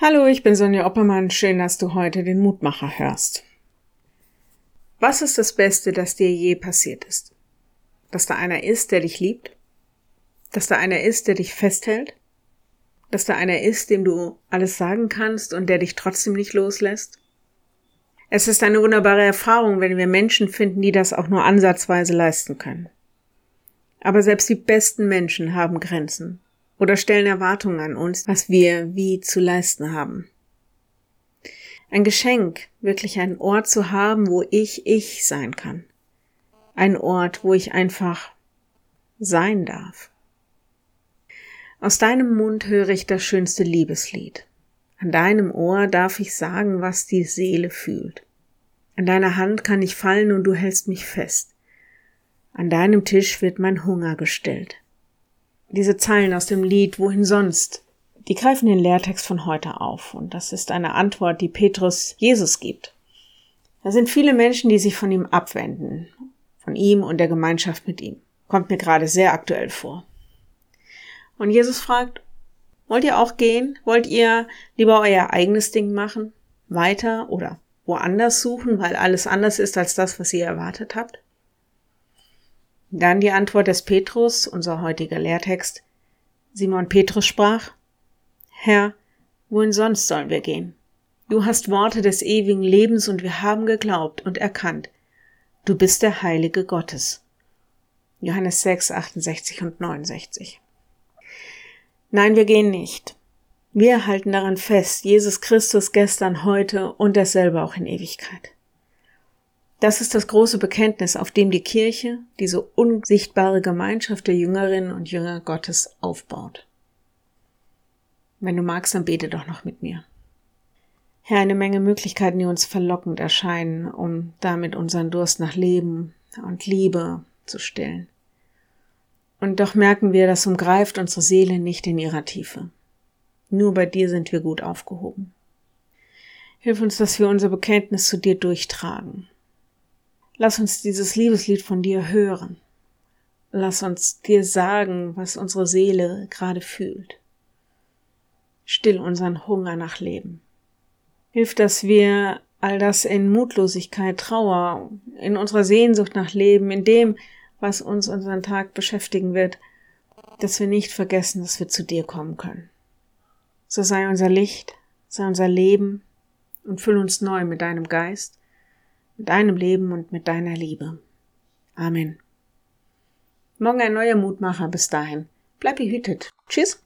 Hallo, ich bin Sonja Oppermann. Schön, dass du heute den Mutmacher hörst. Was ist das Beste, das dir je passiert ist? Dass da einer ist, der dich liebt? Dass da einer ist, der dich festhält? Dass da einer ist, dem du alles sagen kannst und der dich trotzdem nicht loslässt? Es ist eine wunderbare Erfahrung, wenn wir Menschen finden, die das auch nur ansatzweise leisten können. Aber selbst die besten Menschen haben Grenzen oder stellen Erwartungen an uns, was wir wie zu leisten haben. Ein Geschenk, wirklich einen Ort zu haben, wo ich ich sein kann. Ein Ort, wo ich einfach sein darf. Aus deinem Mund höre ich das schönste Liebeslied. An deinem Ohr darf ich sagen, was die Seele fühlt. An deiner Hand kann ich fallen und du hältst mich fest. An deinem Tisch wird mein Hunger gestillt diese Zeilen aus dem Lied Wohin sonst, die greifen den Lehrtext von heute auf und das ist eine Antwort, die Petrus Jesus gibt. Da sind viele Menschen, die sich von ihm abwenden, von ihm und der Gemeinschaft mit ihm. Kommt mir gerade sehr aktuell vor. Und Jesus fragt, wollt ihr auch gehen? Wollt ihr lieber euer eigenes Ding machen? Weiter oder woanders suchen, weil alles anders ist als das, was ihr erwartet habt? Dann die Antwort des Petrus, unser heutiger Lehrtext. Simon Petrus sprach, Herr, wohin sonst sollen wir gehen? Du hast Worte des ewigen Lebens und wir haben geglaubt und erkannt. Du bist der Heilige Gottes. Johannes 6, 68 und 69. Nein, wir gehen nicht. Wir halten daran fest, Jesus Christus gestern, heute und dasselbe auch in Ewigkeit. Das ist das große Bekenntnis, auf dem die Kirche, diese unsichtbare Gemeinschaft der Jüngerinnen und Jünger Gottes aufbaut. Wenn du magst, dann bete doch noch mit mir. Herr, eine Menge Möglichkeiten, die uns verlockend erscheinen, um damit unseren Durst nach Leben und Liebe zu stillen. Und doch merken wir, das umgreift unsere Seele nicht in ihrer Tiefe. Nur bei dir sind wir gut aufgehoben. Hilf uns, dass wir unser Bekenntnis zu dir durchtragen, Lass uns dieses Liebeslied von dir hören. Lass uns dir sagen, was unsere Seele gerade fühlt. Still unseren Hunger nach Leben. Hilf, dass wir all das in Mutlosigkeit, Trauer, in unserer Sehnsucht nach Leben, in dem, was uns unseren Tag beschäftigen wird, dass wir nicht vergessen, dass wir zu dir kommen können. So sei unser Licht, sei unser Leben und füll uns neu mit deinem Geist mit deinem Leben und mit deiner Liebe. Amen. Morgen ein neuer Mutmacher. Bis dahin. Bleib behütet. Tschüss.